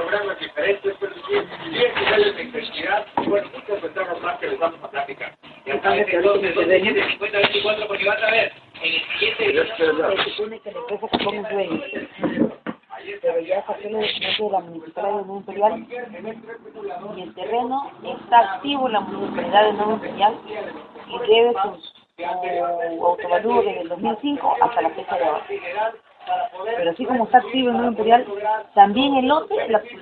programas diferentes, pero sí, 10 niveles de intensidad, y bueno, muchos ventajas más que les vamos a platicar. Y acá en entonces, ¿dónde tiene 50 24? Porque van a ver, en el siguiente Se supone que la empresa que pone dueño. Pero ya salió el documento de la Municipalidad de Nuevo Imperial y el terreno está activo en la Municipalidad de Nuevo Imperial y debe su, su autovalúo desde el 2005 hasta la fecha de ahora. Pero así como está activo en Nuevo Imperial, también el lote,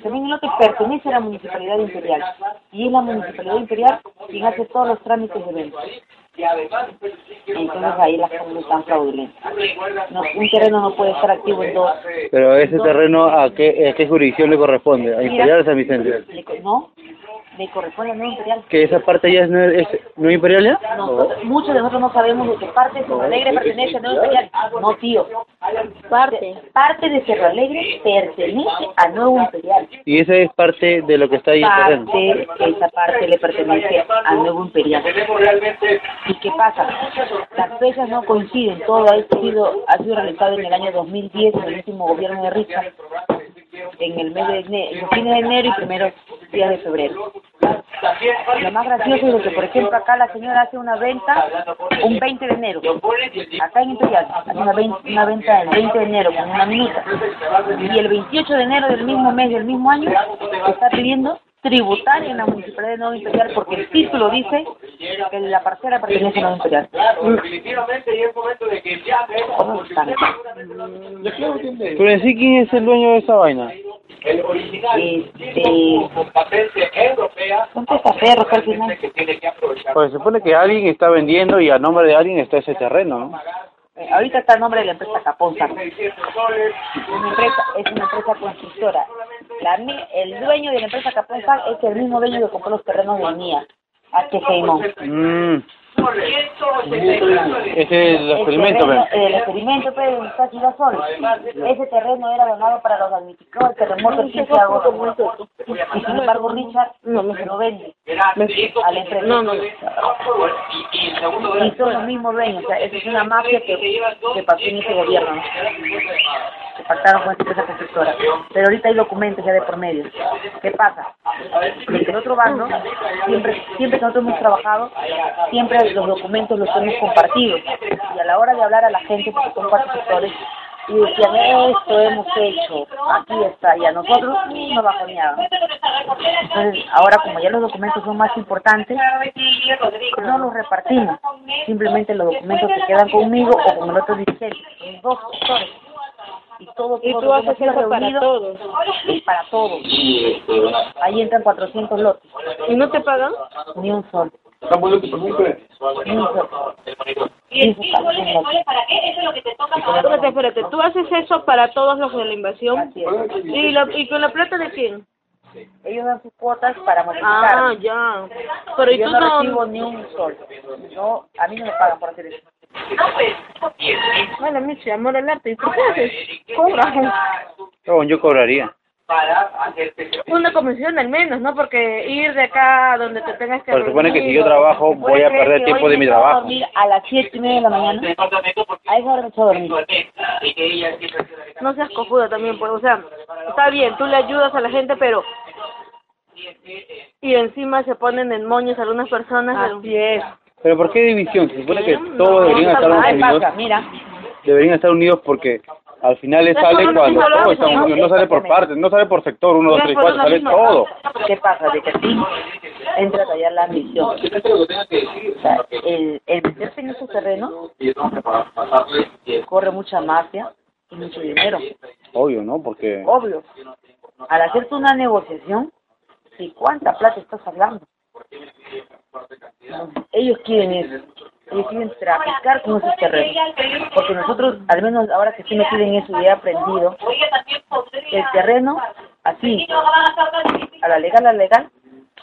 también el lote pertenece a la Municipalidad Imperial y es la Municipalidad Imperial quien hace todos los trámites de venta. Entonces ahí las cosas están fraudulentas. No, un terreno no puede estar activo en dos. Pero ese terreno, ¿a qué, a qué jurisdicción le corresponde? ¿A Imperial o San Vicente? Le no, le corresponde a Nuevo Imperial. ¿Que esa parte ya es, no es no Imperial ya? Nosotros- muchos de nosotros no sabemos de qué parte de Cerro Alegre pertenece a Nuevo Imperial. No, tío. Parte. Parte de Cerro Alegre pertenece a Nuevo Imperial. Y esa es parte de lo que está ahí en el terreno. Parte, esa parte le pertenece a Nuevo Imperial. tenemos realmente ¿Y qué pasa? Las fechas no coinciden. Todo ha sido, ha sido realizado en el año 2010, en el último gobierno de Richard, en el mes de enero, en los fines de enero y primeros días de febrero. Lo más gracioso es que, por ejemplo, acá la señora hace una venta un 20 de enero. Acá en Imperial hace una, una venta el 20 de enero con una minuta. Y el 28 de enero del mismo mes del mismo año está pidiendo tributaria en la Municipalidad de Nuevo Imperial porque el título dice que la parcela pertenece a Nuevo Imperial. definitivamente y es momento de que ya. Pero en sí, ¿quién es el dueño de esa vaina? el original Este, con patente europea al final. que tiene que aprovechar. Pues se supone que alguien está vendiendo y a nombre de alguien está ese terreno, ¿no? Eh, ahorita está el nombre de la empresa Caponza. 600 soles, Una empresa, es una empresa constructora. La, el dueño de la empresa Caponza es el mismo dueño que compró los terrenos de MIA, HG Imón. Mm, 189 ese es el El experimento, terreno, pero. el experimento donde está Girasol. Ese terreno era donado para los damnificados del terremoto del 15 de agosto. Y sin embargo Richard lo vende a la empresa. No, no. y, el son los mismos dueños. O sea, esa es una mafia que, que pasó en ese gobierno. ¿no? Que pactaron con esta empresa constructora. Pero ahorita hay documentos ya de por medio. ¿Qué pasa? De que el otro bando, siempre, siempre que nosotros hemos trabajado, siempre los documentos los hemos compartido. Y a la hora de hablar a la gente, porque son cuatro sectores, y decían, esto hemos hecho, aquí está, y a nosotros nos bajoneaban. Entonces, ahora como ya los documentos son más importantes, no los repartimos. Simplemente los documentos se quedan conmigo o con el otro dirigente. Son dos sectores. Y todo, Y tú haces eso para reunido todos. Para todos. Ahí entran 400 lotes. ¿Y no te pagan? Ni un sol. Está bueno que permite. Ni un sol. Y. Eso es lo que te toca. Espérate, espérate. Tú haces eso para todos los de la invasión. ¿Y, la, ¿Y con la plata de quién? Ellos dan sus cuotas para Ah, ya. Pero ¿y Yo tú no no...? recibo ni un sol. No, a mí no me pagan por hacer eso. Bueno, Michi, amor al arte. ¿Y tú qué haces? Cobras No, yo cobraría. Para hacerte una comisión al menos, ¿no? Porque ir de acá a donde te tengas que Pero se supone que si yo trabajo, ¿Puedes voy a perder tiempo de mi trabajo. dormir a las siete y media de la mañana? A esa hora me a dormir. No seas cojuda también, pues, o sea, está bien, tú le ayudas a la gente, pero... Y encima se ponen en moños algunas personas. Así es. Pero ¿por qué división? Se supone que todos deberían estar unidos. Deberían estar unidos porque al final le sale cuando están lógica. unidos. No sale por partes, no sale por sector, uno, dos, Es tres, cuatro, sale todo. ¿Qué pasa? De que a ti entra a tallar la ambición. O sea, el, el meterse en esos terrenos corre mucha mafia y mucho dinero. Obvio, ¿no? Porque Obvio. Al hacerte una negociación, ¿de cuánta plata estás hablando? Ellos quieren eso. Ellos quieren traficar con esos terrenos. Porque nosotros, al menos ahora que estoy metida en eso y he aprendido, el terreno, así, a la legal, a la legal,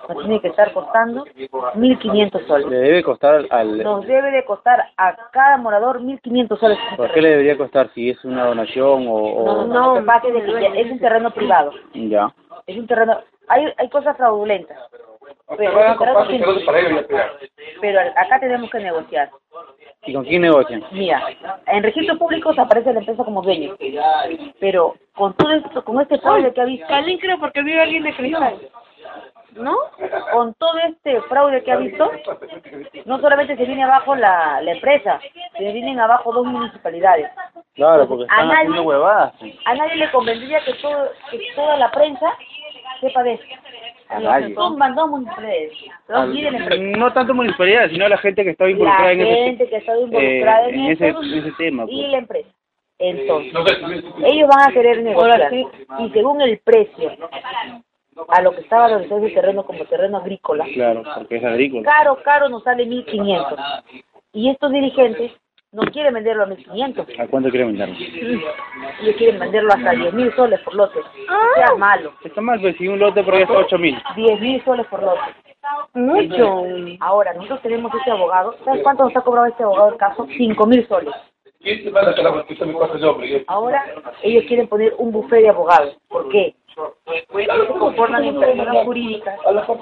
nos tiene que estar costando 1.500 soles. le debe costar al... Nos debe de costar a cada morador 1.500 soles. ¿Por qué le debería costar si es una donación o...? o- No, no, de que es un terreno privado. Ya. Es un terreno... Hay, hay cosas fraudulentas. Pero, acá tenemos que negociar. ¿Y con quién negocian? Mira, en registros públicos aparece la empresa como dueño, pero con todo esto, con este fraude que ha visto, Calín creo porque vive alguien de cristal. ¿no? Con todo este fraude que ha visto, no solamente se viene abajo la, la empresa, se vienen abajo dos municipalidades. Claro, porque A están nadie- haciendo huevadas. A nadie le convendría que, todo, que toda la prensa sepa de esto. A nadie. Tumban dos municipalidades, dos líderes. No tanto municipalidad, sino la gente que está La involucrada en ese, gente que está involucrada eh, en, en ese, en ese tema. y Pues. la empresa. Entonces, ellos van a querer negociar y según el precio a lo que está valorizado ese terreno como terreno agrícola, Claro, porque es agrícola. caro, caro nos sale 1.500. Y estos dirigentes no quieren venderlo a 1.500, ¿A cuánto quieren venderlo? ellos quieren venderlo hasta 10.000 soles por lote. O sea, malo, Está mal, pues si un lote por ahí está 8 mil. 10.000 soles por lote. Mucho. Ahora, nosotros tenemos este abogado, ¿sabes cuánto nos ha cobrado este abogado el caso? 5.000 soles. Ahora, ellos quieren poner un buffet de abogados. ¿Por qué? Porque se conforman en personas jurídicas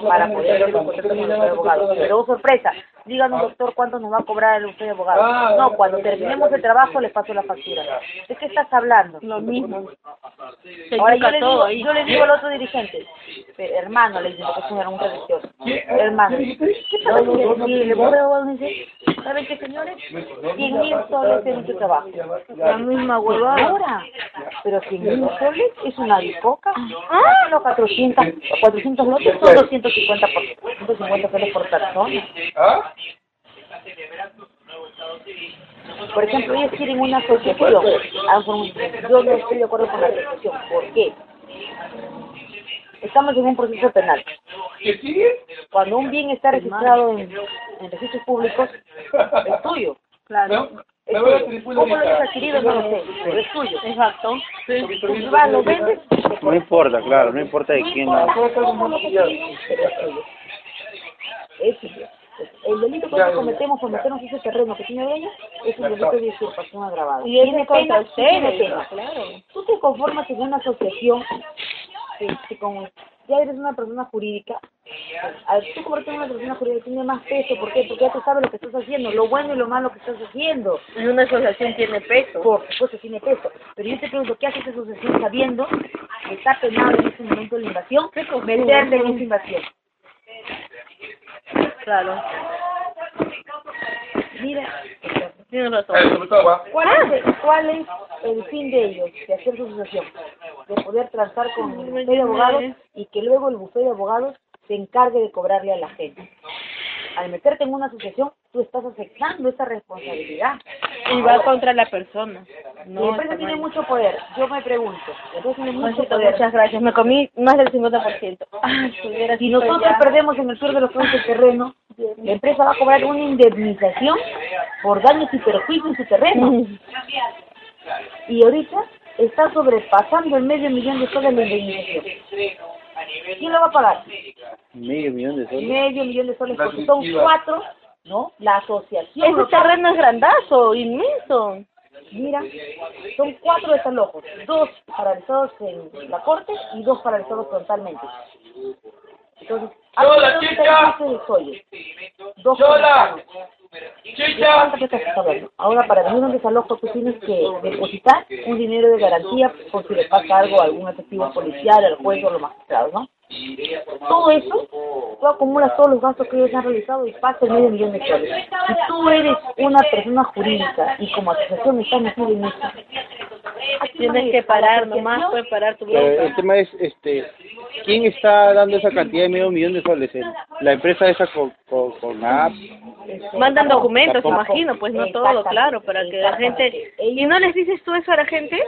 para poder hacer un contrato con abogados. Pero, oh, sorpresa, díganos, doctor, ¿cuánto nos va a cobrar el bufet de abogados? No, cuando terminemos el trabajo les paso la factura. ¿De qué estás hablando? Lo mismo. Ahora yo le, digo, yo le digo al otro dirigente, "Pero, hermano, le digo, porque es un religioso, hermano, ¿qué pasa si si le voy a decir, ¿saben qué señores? 100 mil soles en nuestro trabajo. La misma huevada. Ahora, pero 100 mil soles es una bicoca. Ah, los 400, 400 lotes son 250 por, 250 soles por persona. Por ejemplo, ellos quieren una asociación. Ah, Yo no estoy de acuerdo con la asociación. ¿Por qué? Estamos en un proceso penal. Cuando un bien está registrado en, en registros públicos, es tuyo. Claro. Es tuyo. ¿Cómo lo hayas adquirido? No lo sé, pero es tuyo. Exacto. Tú vas, lo vendes, No importa, claro, no importa de quién. no. es tuyo. El delito que nosotros cometemos por meternos ese terreno que tiene dueño es un delito de usurpación agravada. Y es Tiene contra pena. claro. Tú te conformas en una asociación que, que como ya eres una persona jurídica, al tú convertirte en una persona jurídica tiene más peso. ¿Por qué? Porque ya tú sabes lo que estás haciendo, lo bueno y lo malo que estás haciendo. Y una asociación tiene peso. Por supuesto tiene peso. Pero yo te pregunto, ¿qué hace esa asociación sabiendo que está penado en este momento la invasión? Meterle en esa invasión. Claro. Mira, Tienes razón. ¿cuál es, ¿cuál es el fin de ellos, de hacer su asociación? De poder transar con el bufete de abogados y que luego el bufete de abogados se encargue de cobrarle a la gente. Al meterte en una asociación, tú estás aceptando esa responsabilidad. Y va contra la persona. la No, empresa está tiene mucho poder. Yo me pregunto, la empresa tiene mucho Juancito, poder. muchas gracias. Me comí más del 50%. Ay, si nosotros ya. perdemos en el sur de los fondos del terreno, la empresa va a cobrar una indemnización por daños y perjuicios en su terreno. Y ahorita está sobrepasando el medio millón de soles la indemnización. ¿Quién lo va a pagar? Medio millón de soles. Medio millón de soles, porque son cuatro, ¿no? La asociación. Ese local. terreno es grandazo, inmenso. Mira, son cuatro desalojos, dos paralizados en la corte y dos paralizados frontalmente. Entonces, ¡Yola, hay chica! de sollo, dos ¡Yola! Ahora, para venir a un desalojo, tú tienes que depositar un dinero de garantía por si le pasa algo a algún efectivo policial, al juez o a los magistrados, ¿no? Todo eso, tú acumulas todos los gastos que ellos han realizado y pasa el medio millón de soles. Si tú eres una persona jurídica y como asociación estás metido en eso, Tienes que parar nomás, puedes parar tu Pero bronca. el tema es, este, ¿quién está dando esa cantidad de medio millón de soles? ¿El- ¿La empresa esa con, con, con app? Mandan documentos, imagino, pues no todo, claro, para que la gente... ¿Y no les dices tú eso a la gente?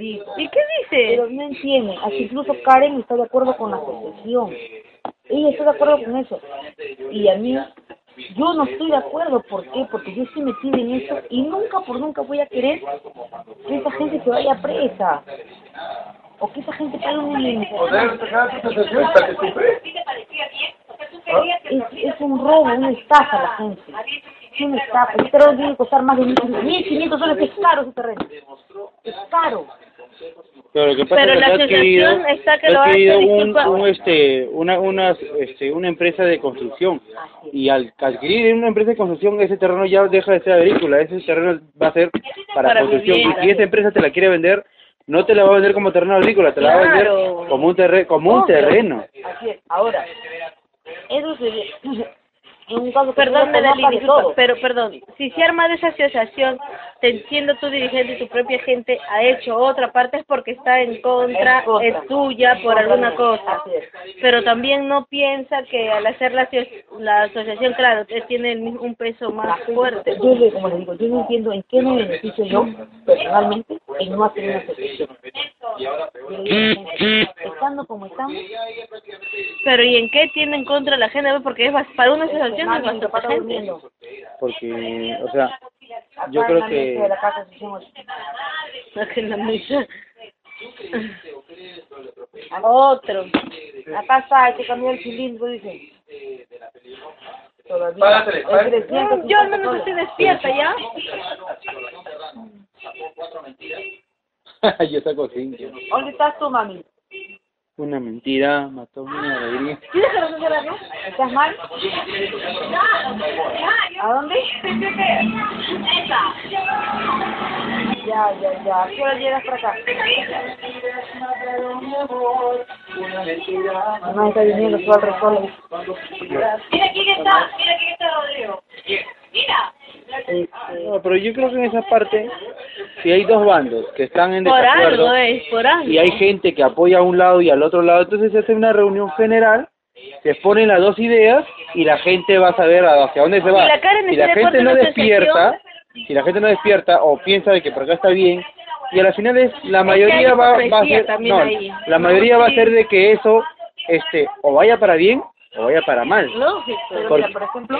¿Y qué dice? Pero no entienden, hasta incluso Karen está de acuerdo con la asociación. Ella está de acuerdo con eso. Y a mí, yo no estoy de acuerdo. ¿Por qué? Porque yo estoy metida en eso y nunca por nunca voy a querer que esa gente se vaya presa. O que esa gente pague una indemnización. Es, es un robo, una estafa a la gente. Es una estafa. Ese terreno tiene que costar más de 1.500 soles. Es caro ese terreno. Es caro. Pero lo que pasa Pero es que la asociación está que lo hace, un, un, este, una, una, este, una empresa de construcción. Y al adquirir una empresa de construcción, ese terreno ya deja de ser agrícola, ese terreno va a ser para, Para construcción. Y si esa empresa te la quiere vender, no te la va a vender como terreno agrícola, te la va a vender como un, terre como un Obvio. terreno. Así es. Ahora, eso sería... Perdón, disculpa, pero perdón, si se arma de esa asociación, te, siendo tu dirigente y tu propia gente ha hecho otra parte es porque está en contra, es tuya por alguna cosa. Pero también no piensa que al hacer la, la asociación, claro, tiene un peso más fuerte. Yo, como les digo, yo no entiendo en qué me beneficio yo, personalmente, en no hacer una asociación. Estando como estamos, Pero ¿y en qué tiene en contra la gente? Porque es para una asociación gente. durmiendo. Porque, o sea, yo creo la que... la la mesa. Otro. Está, hay que cambiar el cilindro, dice. Todavía. Párasele, Es párasele. 350 Yo al menos estoy despierta ya. yo saco cinco. ¿Dónde estás tú, mami? Una mentira, mató mi alegría. ¿Sí déjalo hacer algo? ¿Estás mal? ¿A dónde? Ya, ya, ya. ¿A qué hora llegas para acá? Mamá está viniendo tú al resole. Mira quién está, mira quién está Rodrigo. Mira. No, pero yo creo que en esa parte, si hay dos bandos que están en Por desacuerdo algo es, por algo. y hay gente que apoya a un lado y al otro lado, entonces se hace una reunión general, se exponen las dos ideas y la gente va a saber hacia dónde se va. Y la Si está la gente no despierta, si la gente no despierta o piensa de que por acá está bien, y a la final es la mayoría va, va a ser, no, la mayoría va a ser de que eso, este, o vaya para bien o vaya para mal. Lógico. Pero Por- mira, por ejemplo,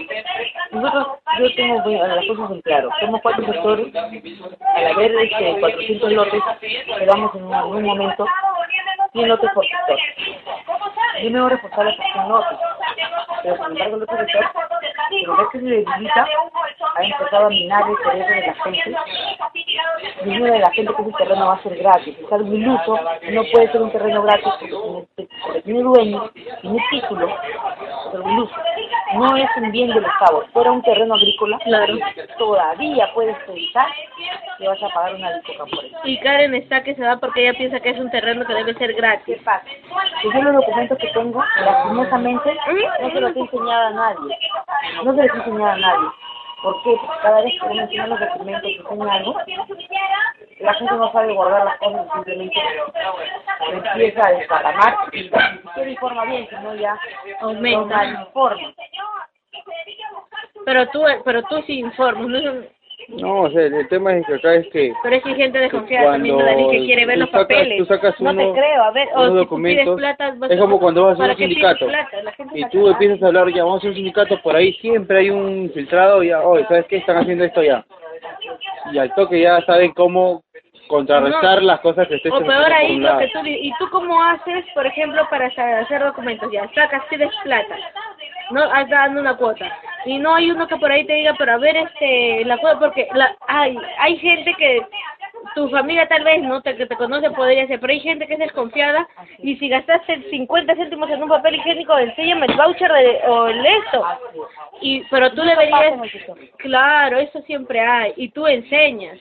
nosotros, yo tengo las cosas en claro. Somos cuatro sectores. Al haber este, 400 lotes, quedamos en algún momento 100 lotes por sector. Yo me voy a reforzar por 100 lotes. Pero sin embargo, el otro sector, pero ves que se debilita, ha empezado a minar el cerebro de la gente. Y una de la gente que ese terreno va a ser gratis. Es algo iluso, no puede ser un terreno gratis porque tiene, dueño, tiene título, es algo iluso. No es un bien del Estado. Fuera un terreno agrícola, Claro. todavía puedes pensar que vas a pagar una bicoca por eso. Y Karen está que se va porque ella piensa que es un terreno que debe ser gratis. ¿Qué pasa? Que yo los documentos que tengo, lastimosamente, no se los he enseñado a nadie. No se los he enseñado a nadie. ¿Por qué? Porque cada vez que uno enseña los documentos que enseña algo, la gente no sabe guardar las cosas simplemente se empieza a desparramar y siquiera informa bien, sino ya Aumenta. no informa. Pero tú, pero tú sí informas, ¿no? No, o sea, el tema es que acá es que Pero es que hay gente desconfiada también que quiere ver los sacas- papeles. tú sacas no te uno- creo, a ver, o si documentos, plata, es como cuando vas a ¿para un sindicato y tú empiezas a hablar, ya vamos a un sindicato, por ahí siempre hay un filtrado, ya, oye, ¿sabes qué? Están haciendo esto ya. Y al toque ya saben cómo contrarrestar No. las cosas que estés O peor ahí lo que tú y tú cómo haces, por ejemplo, para hacer documentos, ya sacas, pides plata, no dando una cuota y no hay uno que por ahí te diga, pero a ver este la cuota porque la hay hay gente que tu familia tal vez no te, que te conoce podría ser, pero hay gente que es desconfiada y si gastaste 50 céntimos en un papel higiénico, enséñame el voucher de, o el esto. Y pero tú deberías Claro, eso siempre hay y tú enseñas.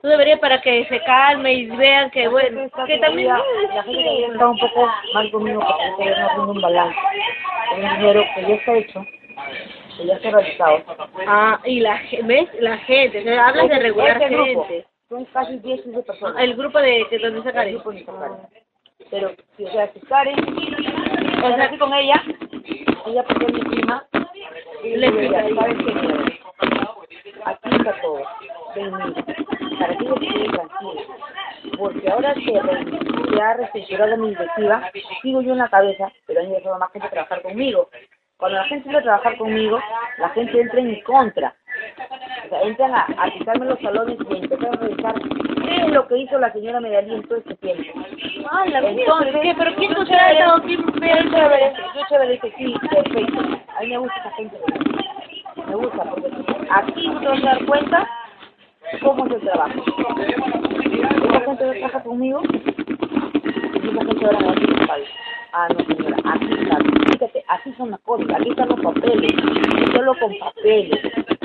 Tú deberías para que se calme y vean que bueno, que también la gente está un poco mal conmigo porque un balance. Dinero que ya está hecho, que ya está realizado. Ah, y la ves la gente, o sea, hablas de Ese- regular gente. Son casi 10, 15 personas. El grupo de que donde está El Karen. grupo de Karen. Pero, si, o sea, si Karen, o sea, con ella, ella porque es mi prima, y Le ya, ¿sabes qué? Aquí está todo. Ven, mira, para que yo quede tranquila. Porque ahora que se ha reestructurado mi directiva, sigo yo en la cabeza, pero han empezado más gente a trabajar conmigo. Cuando la gente entra a trabajar conmigo, la gente entra en mi contra. O sea, entran a, a quitarme los salones y a empezar a revisar qué es lo que hizo la señora Medellín en todo este tiempo. Ah, la mía, Entonces, ¿pero qué? ¿Pero quién contrata chévere, quién chévere, yo chévere dije, sí, perfecto. A mí me gusta esa gente. Me gusta, porque aquí tú te vas a dar cuenta cómo es el trabajo. Esa gente que trabaja conmigo mucha gente ahora me dice, "Vale, ah, no señora, aquí está, fíjate, así son las cosas, aquí están los papeles, solo con papeles,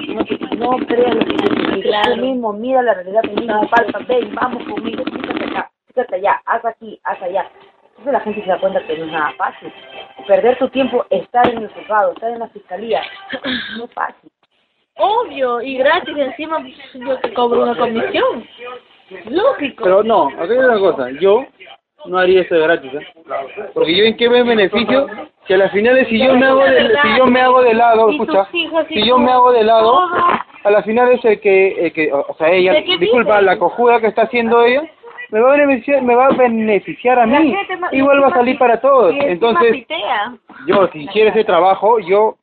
no, no creas lo que tú mismo mira la realidad, tú mismo palpa, ven, vamos conmigo, fíjate acá, fíjate allá, haz aquí, haz allá. Entonces la gente se da cuenta que no es nada fácil. Perder tu tiempo, estar en el juzgado, estar en la fiscalía, no es fácil. Obvio, y gratis encima yo te cobro una comisión. Lógico. Pero no, acá hay una cosa, yo no haría eso de gratis, ¿eh? Porque yo en qué me beneficio si a las finales si yo me hago de, si yo me hago de lado, Y escucha, y si yo me hago de lado, a las finales el que, el que o sea ella, ¿De qué disculpa, la cojuda que está haciendo ella, me va a beneficiar, me va a beneficiar a mí, igual va a salir para todos, y entonces yo si quiero ese trabajo, yo,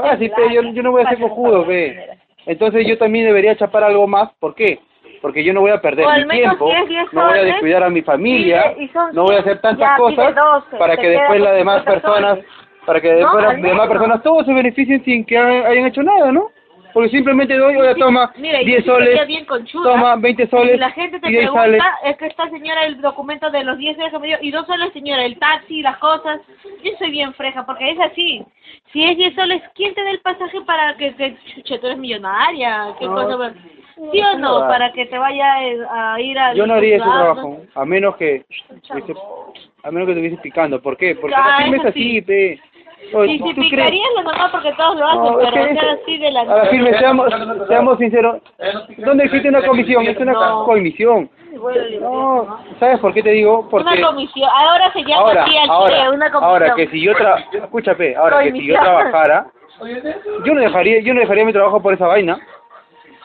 ah, yo, yo no voy a ser cojudo, ve. Entonces yo también debería chapar algo más, ¿por qué? Porque yo no voy a perder mi tiempo, 10, 10 no voy a descuidar a mi familia, y no voy a 100, hacer tantas ya, cosas 12, para que después las demás 50 personas, para que No, después al las demás personas todos se beneficien sin que ha- hayan hecho nada, ¿no? Porque simplemente doy, oye, toma Mira, y 10 yo sí sería soles, bien conchuda. toma 20 soles Y la gente te y pregunta, sale. es que esta señora el documento de los 10 días que me dio, y dos soles señora, el taxi, las cosas. Yo soy bien freja, porque es así. Si es 10 soles, ¿quién te da el pasaje para que, que chucha, tú eres millonaria? ¿Qué No. cosa? ¿Sí o no? Para que te vaya eh, a ir a... Yo no haría ese trabajo, a menos que, a menos que estuviese picando. ¿Por qué? Porque Ah, la firma es así, sí. pe. Oye, Y ¿tú si crees? picarías lo normal porque todos lo hacen, No, es pero que hacer eso- así de la a la firme, seamos, seamos sinceros, ¿dónde existe una comisión? Es una No. comisión. No, ¿sabes por qué te digo? Porque Una comisión, ahora se llama ahora, así al ahora, Chile, una comisión. ahora que si yo tra escúchame, ahora que si yo trabajara, yo no dejaría, yo no dejaría mi trabajo por esa vaina.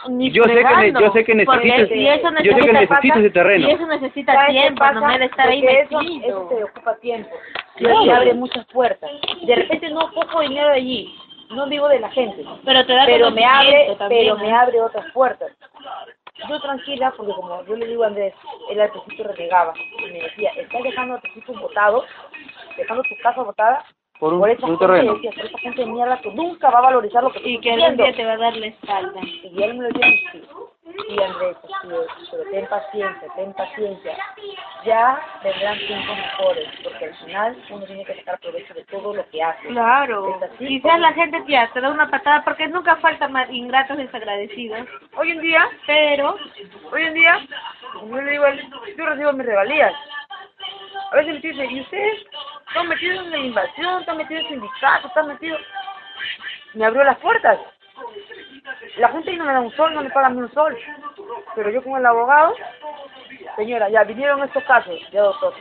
Ni Yo sé que yo sé que porque necesitas- si eso yo sé que necesita- necesitas ese terreno. Y eso necesita ¿Sabes qué tiempo, no me de estar ahí Porque eso, metido. eso te ocupa tiempo. Y Claro. te abre muchas puertas. De repente no poco dinero allí. No digo de la gente. Pero te da pero me abre, también, pero ¿no? me abre otras puertas. Yo tranquila, porque como yo le digo a Andrés, al principio renegaba y me decía, estás dejando a tus hijos votados, dejando tu casa votada Por un- por esa un gente, terreno. decía, por esa gente de mierda que nunca va a valorizar lo que tú Y que algún día te va a dar la espalda. Y él me lo decía, sí, sí Andrés, así es, pero ten paciencia, ten paciencia. Ya vendrán tiempos mejores, porque al final uno tiene que sacar provecho de todo lo que hace. Claro. Así, Quizás la gente ya te da una patada porque nunca faltan más ingratos desagradecidos. Hoy en día, pero Hoy en día, yo le digo, yo recibo mis regalías. A veces me dicen, ¿y ustedes están metidos en la invasión, están metidos en sindicato, están metidos? Me abrió las puertas. La gente no me da un sol, no me pagan ni un sol. Pero yo con el abogado, señora, ya vinieron estos casos, ya doctor,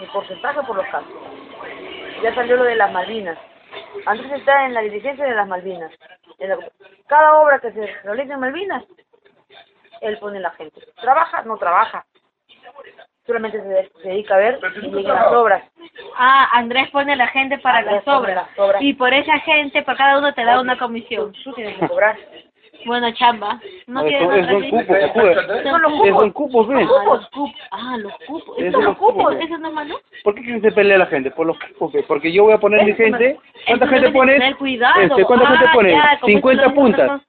mi porcentaje por los casos. Ya salió lo de las Malvinas. Antes está en la diligencia de las Malvinas. Cada obra que se realiza en Malvinas, él pone la gente. ¿Trabaja? No trabaja. Solamente se, se dedica a ver y las obras. ah, Andrés pone a la gente para Andrés las obras. las obras. Y por esa gente, por cada uno te da una comisión. Tú tienes que cobrar. Bueno, chamba. No es, quieres son- es otra un así? cupo, cojuda. Son los cupos. un cupo, ve. Ah, los cupos. Ah, los cupos. Esos ¿Esos son los cupos, cupos? ¿Eso no es malo? ¿Por qué que se pelea la gente? Por los cupos. Porque yo voy a poner mi gente. ¿Cuánta gente pones? tener cuidado. Este, ¿Cuánta Ah, gente pones? ya, como 50 eso lo- puntas.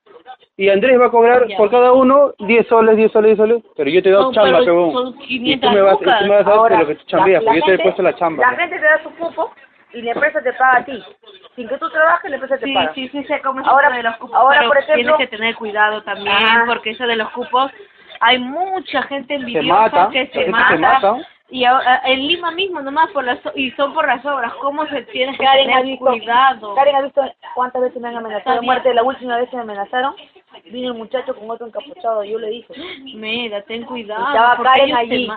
Y Andrés va a cobrar Ya. por cada uno 10 soles, 10 soles, 10 soles. Pero yo te doy Son- chamba, pero pebón. son Y tú 500 me vas, tú me vas a dar Ahora, lo que tú chambeas, la- porque yo te he la puesto la gente- chamba. La gente te da su cupo y la empresa te paga a ti. Sin que tú trabajes, la empresa te Sí, paga. sí, sí, sé cómo es Ahora- de los cupos, ahora, pero por ejemplo- tienes que tener cuidado también, Ajá. porque eso de los cupos, hay mucha gente envidiosa mata, que se mata, se mata. y ahora, en Lima mismo nomás, por las, y son por las obras, ¿cómo se tiene que Karen ha tener visto, cuidado? Karen ha visto cuántas veces me han amenazado muerte. La última vez que me amenazaron, vino un muchacho con otro encapuchado. Yo le dije, Mira, ten cuidado, estaba porque Karen allí.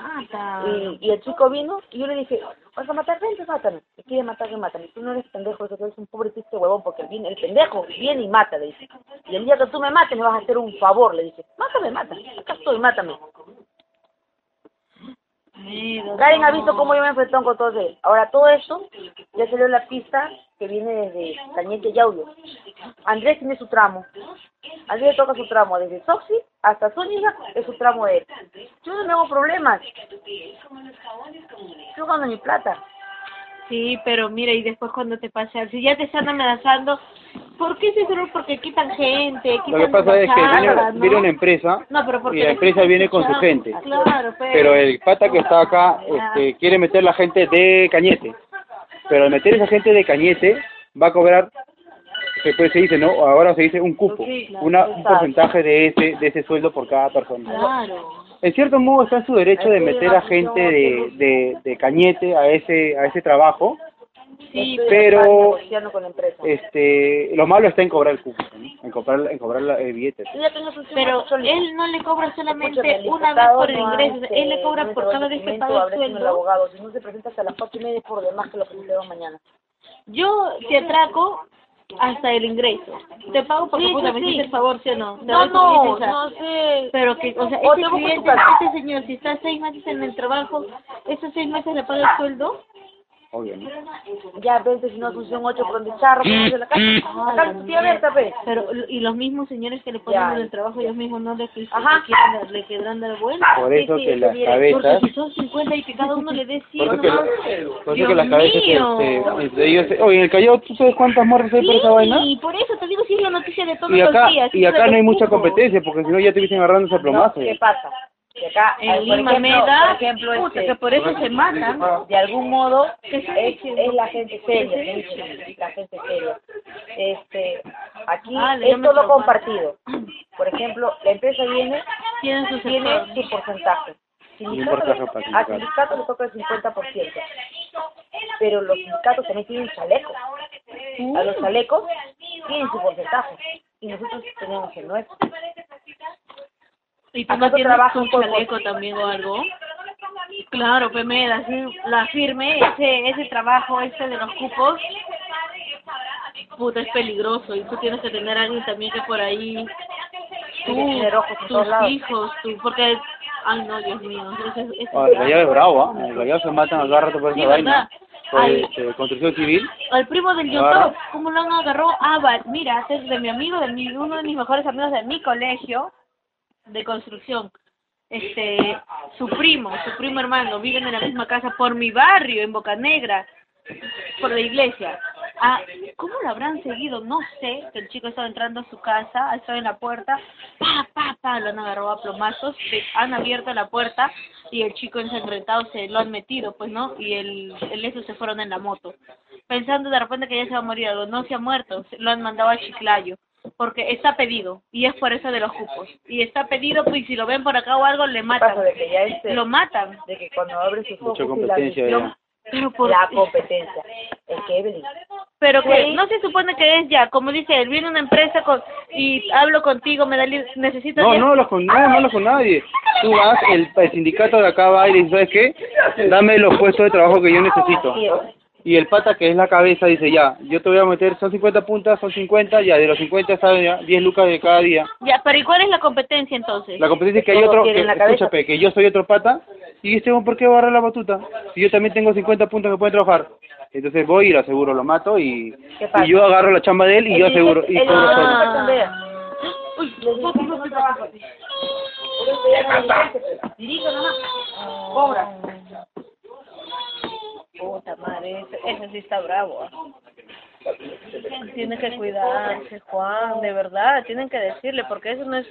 Y, y el chico vino y yo le dije, vas a matar gente, mátame. Si quieres matarme, mátame. Tú no eres pendejo, tú eres un pobre triste huevón, porque el, viene- el pendejo viene y mata, le dije. Y el día que tú me mates me vas a hacer un favor, le dije. Mátame, mátame. Acá estoy, mátame. Karen ha visto cómo yo me enfrentó con todo él. Ahora, todo esto ya salió la pista que viene desde Cañete y Audio. Andrés tiene su tramo. Andrés le toca su tramo, desde Soxy hasta Zúñiga es su tramo de él. Yo no me hago problemas. Yo gano mi plata. Sí, pero mira, y después cuando te pase, si ya te están amenazando, ¿Por qué ese error? Porque quitan gente, quitan Lo que pasa es que viene, ¿no? viene una empresa No, pero porque y la empresa viene con su gente. Claro, pero... Pero el pata que está acá este, quiere meter la gente de Cañete. Pero al meter esa gente de Cañete va a cobrar, después se dice, ¿no? Ahora se dice un cupo, una, un porcentaje de ese, de ese sueldo por cada persona. Claro. En cierto modo está en su derecho de meter a gente de, de, de Cañete a ese, a ese trabajo, Sí, pero con empresa. este lo malo está en cobrar el cupo, ¿no? en cobrar, en cobrar la- el billete. pero él no le cobra solamente Escúchame, una vez por el ingreso, él le cobra por cada vez que paga el sueldo. abogado, si no se presenta hasta las cuatro y media por demás que lo presentemos mañana. Yo te atraco hasta el ingreso. Te pago porque Sí, puta, sí, me sí. hiciste el favor, ¿sí o no? Te No, no, no sé. Pero que, o sea, O este cliente, este señor, si está seis meses en el trabajo, esos seis meses le paga el sueldo. Obvio, ¿no? Ya, vente, si no función 8 por donde charro, por donde la casa. La casa está abierta, pues. Pero, y los mismos señores que le ponen Ya. en el trabajo, ellos mismos no le, Ajá. quieren, le querrán dar vuelta. Por eso sí, que las viene. Porque cabezas... si son 50 y que cada uno le dé 100 Por eso que, nomás. por eso Dios que las cabezas mío. este, ellos, oye, en el Callao, ¿tú sabes cuántas morras hay por esa vaina? Sí, por eso te digo, sí es la noticia de todos Y los acá, días. y acá de no hay mucha competencia, porque si no ya te hubiesen agarrándose a No, plomazo. ¿Qué pasa? Que acá, En por Lima ejemplo, me da, por ejemplo, puta, este, que por eso se matan. de algún modo es, la gente seria, la gente seria. Este, aquí Ah, es todo compartido. Por ejemplo, la empresa viene, Tienen su tiene su porcentaje. Sindicato, sindicato. sindicato le toca el 50%. Pero los sindicatos también tienen chalecos. A los chalecos tienen su porcentaje. Y nosotros tenemos el nuestro. ¿Y tú no ¿Acaso tienes un chaleco también o algo? Claro, pues me la, la firme, ese, ese trabajo este de los cupos, puta, es peligroso y tú tienes que tener a alguien también que por ahí, tú, tus hijos, tú, porque, ay no, Dios mío, eso es- eso Ah, el es bravo, ¿ah? El Callao se matan a cada rato por Sí, esa vaina. Ay. este, construcción civil. Al primo del. YouTube, ¿cómo lo han agarrado? Ah, va, mira, este es de mi amigo, de mi, uno de mis mejores amigos de mi colegio de construcción. Este, su primo, su primo hermano, viven en la misma casa por mi barrio, en Boca Negra, por la iglesia. Ah, ¿cómo lo habrán seguido? No sé, que el chico estaba entrando a su casa, ha estado en la puerta, pa, pa, pa, lo han agarrado a plomazos, han abierto la puerta y el chico ensangrentado se lo han metido, pues, ¿no? Y el, el eso se fueron en la moto. Pensando de repente que ya se va a morir no se ha muerto, lo han mandado a Chiclayo, porque está pedido, y es por eso de los cupos. Y está pedido, pues, y si lo ven por acá o algo, le matan. de que ya este, Lo matan. de que cuando abre sus Mucha la competencia ya. Pero por la competencia. Es que Evelyn, Pero que Sí. no se supone que es ya, como dice él, viene una empresa con y hablo contigo, me da necesito No, no hablas con, no, no hablas con nadie. Tú vas, el, el sindicato de acá va y dice, ¿sabes qué? Dame los puestos de trabajo que yo necesito. Y el pata que es la cabeza dice, ya, yo te voy a meter, son 50 puntas, son 50, ya, de los 50 saben ya, 10 lucas de cada día. Ya, pero ¿y cuál es la competencia entonces? La competencia es que hay otro, que, escúchame, que yo soy otro pata, y este hombre, ¿por qué va a agarrar la batuta? Si yo también tengo 50 puntos que pueden trabajar. Entonces voy y lo aseguro, lo mato y, y yo agarro la chamba de él y yo aseguro, y el cobro dirige- sueldo. Ah. Uy, Les digo que no trabaja. Por eso ya no dirige, dirige nomás. Cobra. Ese, sí está bravo. Tiene que cuidarse, Juan, de verdad, tienen que decirle, porque eso no es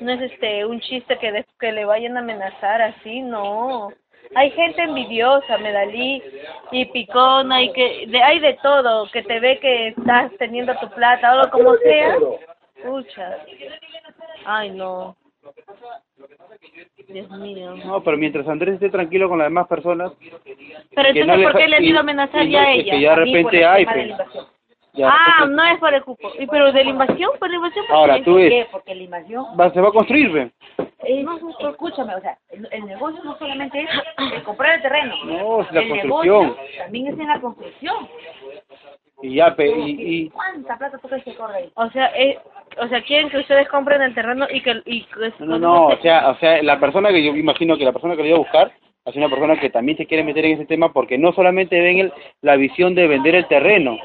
no es este un chiste que, de- que le vayan a amenazar así, no. Hay gente envidiosa, Medalí, y picona, y que de, hay de todo, que te ve que estás teniendo tu plata, o como sea. Pucha. Ay, no. Dios mío. No, pero mientras Andrés esté tranquilo con las demás personas, Pero entonces, no ¿por qué le han ido a amenazar ya no- a ella? que ya de repente hay, pues. Ah, no es por el cupo. ¿Y pero de la invasión? ¿Por la invasión? ¿por Ahora tú ¿Por ves? Porque la invasión va- se va a construir, ve. es, escúchame, o sea, el, el negocio no solamente es el comprar el terreno. No, es la el construcción. negocio también es en la construcción. Y ya, pe, y, y ¿Cuánta plata tú crees que corre ahí? O sea, eh, o sea, quieren que ustedes compren el terreno y que... Y No, no, no, o sea, o sea, la persona que yo imagino que la persona que le iba a buscar es una persona que también se quiere meter en ese tema porque no solamente ven el, la visión de vender el terreno.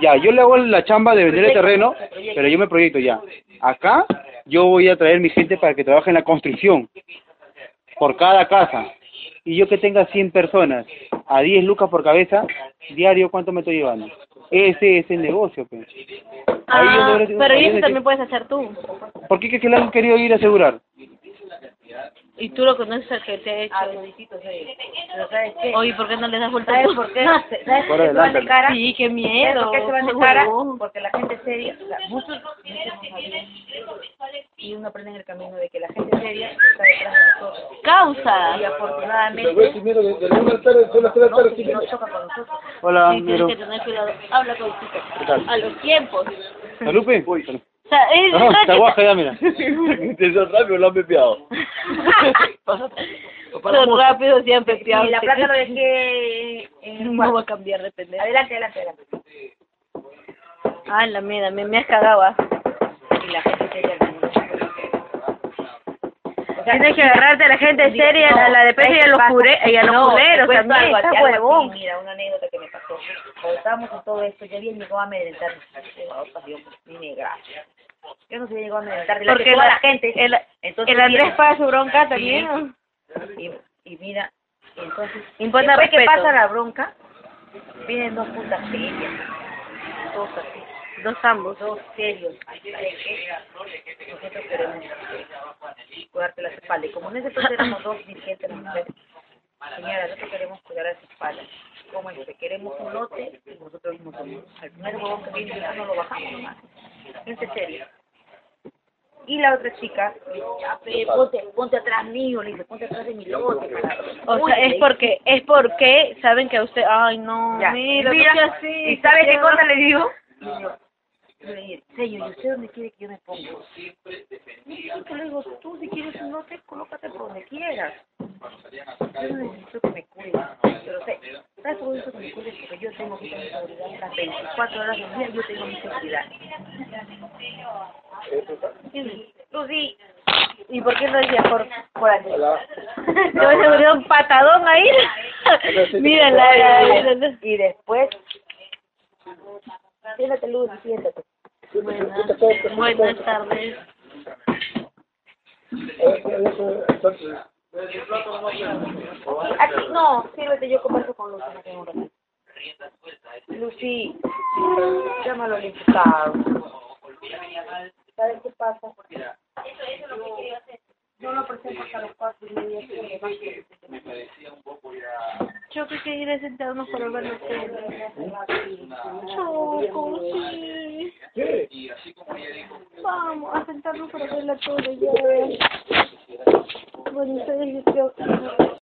Ya, yo le hago la chamba de vender el terreno, pero yo me proyecto ya. Acá yo voy a traer mi gente para que trabaje en la construcción, por cada casa. Y yo que tenga 100 personas a 10 lucas por cabeza, diario, ¿cuánto me estoy llevando? Ese es el negocio, pues. Ahí Ah, pero eso también puedes hacer tú. ¿Por qué que le han querido ir a asegurar? Y tú lo conoces al que te ha hecho. Ah. Pero ¿sabes qué? Oye, ¿por qué no le das vuelta ¿Sabes por qué? ¿Sabes por qué Por se van de cara? Sí, qué ¿Sabes miedo. por qué se van de cara? huevón. Porque la gente seria, o sea, muchos, y uno aprende en el camino de que la gente seria está detrás de nosotros. Causa. Y afortunadamente, Pero primero, de, de la una de la tarde, son las tres de la tarde, no, sí, no choca con nosotros. Hola, Sí, tienes Nero. que tener cuidado. Habla con chico. ¿Qué tal? A los tiempos. ¿Salupe? O sea, es Ajá, está guaja ya, mira. Te son rápido, lo han pepeado. Son rápidos y han pepeado. Y la plata lo dejé en No va a cambiar de pendejo. Adelante, adelante, adelante. Ah, la mierda, me, me has cagado. ah. Y la gente seria. O sea, Tienes que agarrarte a la gente seria, a la de y a los, cure, y a los No, te culeros cuento también. algo, Está así, algo así, huevón. Mira, una anécdota que me pasó. Cuando estábamos en todo esto, ya bien llegó a amedrentar. Dios, ni gracias. Yo no sé, llegó a amedrentar. delante Porque de la- la gente. El, Entonces, el Andrés viene- paga su bronca también. y, y mira, entonces, Imponta después que respeto. pasa la bronca, vienen dos putas serias. Dos así, Dos ambos. dos serios. Nosotros queremos eh, cuidarte las espaldas. Y como en ese entonces éramos dos dirigentes las mujeres, señora, nosotros queremos cuidar las espaldas. Como es que queremos un lote y nosotros mismos somos. Al primer huevón que viene, ya no lo bajamos nomás. Gente seria. Y la otra chica, le dice, ya, pe, ponte, ponte atrás mío, le dice, ponte atrás de mi lote. para- O sea, es porque, es porque saben que a usted, ay no, Ya. mira, Mira. ¿Y sabe qué cosa le digo? Le digo, yo ¿y usted dónde quiere que yo me ponga? Yo le digo, tú si quieres un lote, colócate por donde quieras. Yo no necesito que me cuides. Pero sé, ¿sabes por qué necesito que me cuides? Porque yo tengo que tener seguridad las 24 horas del día, yo tengo mi seguridad. Lucy, ¿Y por qué no decía por, por aquí? Te voy a un patadón ahí. Mira la, la, la- la- y después, siéntate Lucy, siéntate. Buenas, buenas tardes. Aquí, no, sírvete, yo converso con Lucy, no tengo ratito. Lucy, llámalo al imputado. ¿Sabes qué pasa? No lo presento hasta las cuatro y media. que me va a- Yo que quería sentarnos para verlo todo. Choco, sí. ¿Qué? Vamos a sentarnos para verla todo ya. Bueno, ustedes yo creo